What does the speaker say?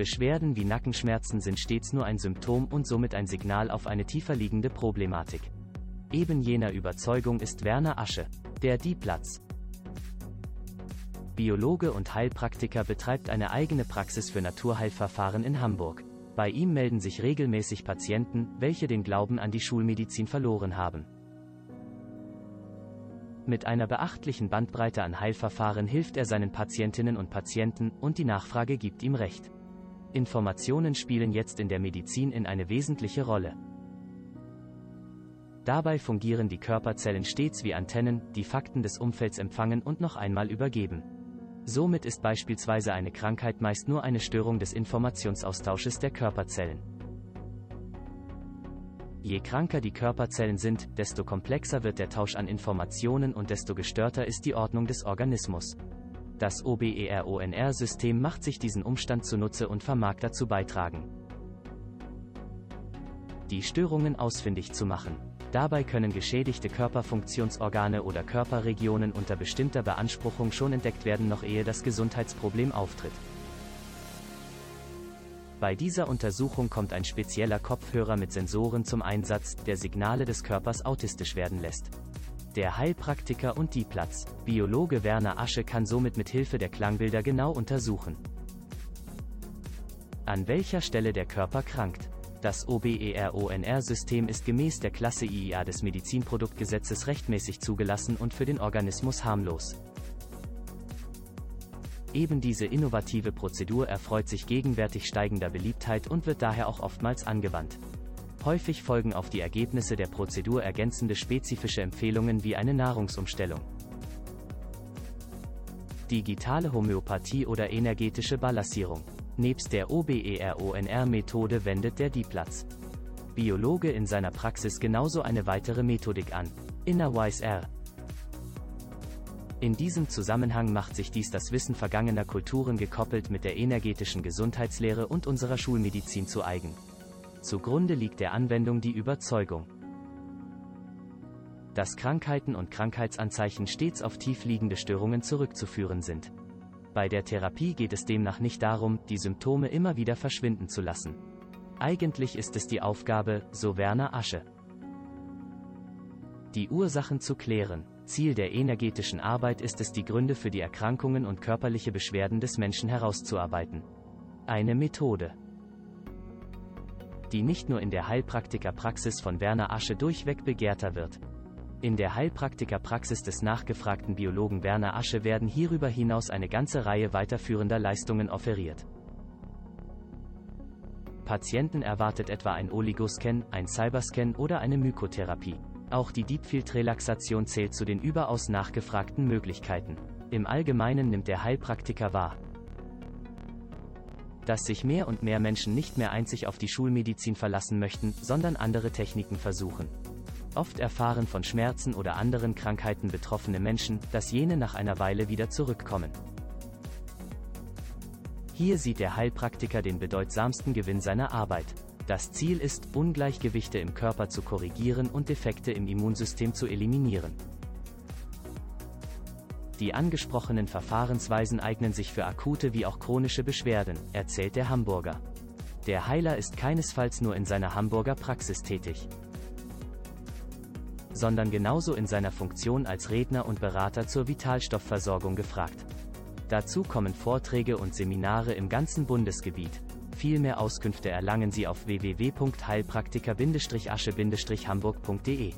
Beschwerden wie Nackenschmerzen sind stets nur ein Symptom und somit ein Signal auf eine tiefer liegende Problematik. Eben jener Überzeugung ist Werner Asche, der Die-Platz. Biologe und Heilpraktiker betreibt eine eigene Praxis für Naturheilverfahren in Hamburg. Bei ihm melden sich regelmäßig Patienten, welche den Glauben an die Schulmedizin verloren haben. Mit einer beachtlichen Bandbreite an Heilverfahren hilft er seinen Patientinnen und Patienten und die Nachfrage gibt ihm recht. Informationen spielen jetzt in der Medizin in eine wesentliche Rolle. Dabei fungieren die Körperzellen stets wie Antennen, die Fakten des Umfelds empfangen und noch einmal übergeben. Somit ist beispielsweise eine Krankheit meist nur eine Störung des Informationsaustausches der Körperzellen. Je kranker die Körperzellen sind, desto komplexer wird der Tausch an Informationen und desto gestörter ist die Ordnung des Organismus. Das OBERONR-System macht sich diesen Umstand zunutze und vermag dazu beitragen, die Störungen ausfindig zu machen. Dabei können geschädigte Körperfunktionsorgane oder Körperregionen unter bestimmter Beanspruchung schon entdeckt werden, noch ehe das Gesundheitsproblem auftritt. Bei dieser Untersuchung kommt ein spezieller Kopfhörer mit Sensoren zum Einsatz, der Signale des Körpers autistisch werden lässt. Der Heilpraktiker und die Platz, Biologe Werner Asche kann somit mit Hilfe der Klangbilder genau untersuchen, an welcher Stelle der Körper krankt. Das OBERONR-System ist gemäß der Klasse IIA des Medizinproduktgesetzes rechtmäßig zugelassen und für den Organismus harmlos. Eben diese innovative Prozedur erfreut sich gegenwärtig steigender Beliebtheit und wird daher auch oftmals angewandt. Häufig folgen auf die Ergebnisse der Prozedur ergänzende spezifische Empfehlungen wie eine Nahrungsumstellung. Digitale Homöopathie oder energetische Balancierung. Nebst der OBERONR-Methode wendet der Die-Platz Biologe in seiner Praxis genauso eine weitere Methodik an. Innerwise R. In diesem Zusammenhang macht sich dies das Wissen vergangener Kulturen gekoppelt mit der energetischen Gesundheitslehre und unserer Schulmedizin zu eigen. Zugrunde liegt der Anwendung die Überzeugung, dass Krankheiten und Krankheitsanzeichen stets auf tiefliegende Störungen zurückzuführen sind. Bei der Therapie geht es demnach nicht darum, die Symptome immer wieder verschwinden zu lassen. Eigentlich ist es die Aufgabe, so Werner Asche, die Ursachen zu klären, Ziel der energetischen Arbeit ist es, die Gründe für die Erkrankungen und körperliche Beschwerden des Menschen herauszuarbeiten. Eine Methode, die nicht nur in der Heilpraktikerpraxis von Werner Asche durchweg begehrter wird. In der Heilpraktikerpraxis des nachgefragten Biologen Werner Asche werden hierüber hinaus eine ganze Reihe weiterführender Leistungen offeriert. Patienten erwartet etwa ein Oligoscan, ein Cyberscan oder eine Mykotherapie. Auch die Deepfield-Relaxation zählt zu den überaus nachgefragten Möglichkeiten. Im Allgemeinen nimmt der Heilpraktiker wahr, dass sich mehr und mehr Menschen nicht mehr einzig auf die Schulmedizin verlassen möchten, sondern andere Techniken versuchen. Oft erfahren von Schmerzen oder anderen Krankheiten betroffene Menschen, dass jene nach einer Weile wieder zurückkommen. Hier sieht der Heilpraktiker den bedeutsamsten Gewinn seiner Arbeit. Das Ziel ist, Ungleichgewichte im Körper zu korrigieren und Defekte im Immunsystem zu eliminieren. Die angesprochenen Verfahrensweisen eignen sich für akute wie auch chronische Beschwerden, erzählt der Hamburger. Der Heiler ist keinesfalls nur in seiner Hamburger Praxis tätig, sondern genauso in seiner Funktion als Redner und Berater zur Vitalstoffversorgung gefragt. Dazu kommen Vorträge und Seminare im ganzen Bundesgebiet, viel mehr Auskünfte erlangen Sie auf www.heilpraktiker-asche-hamburg.de.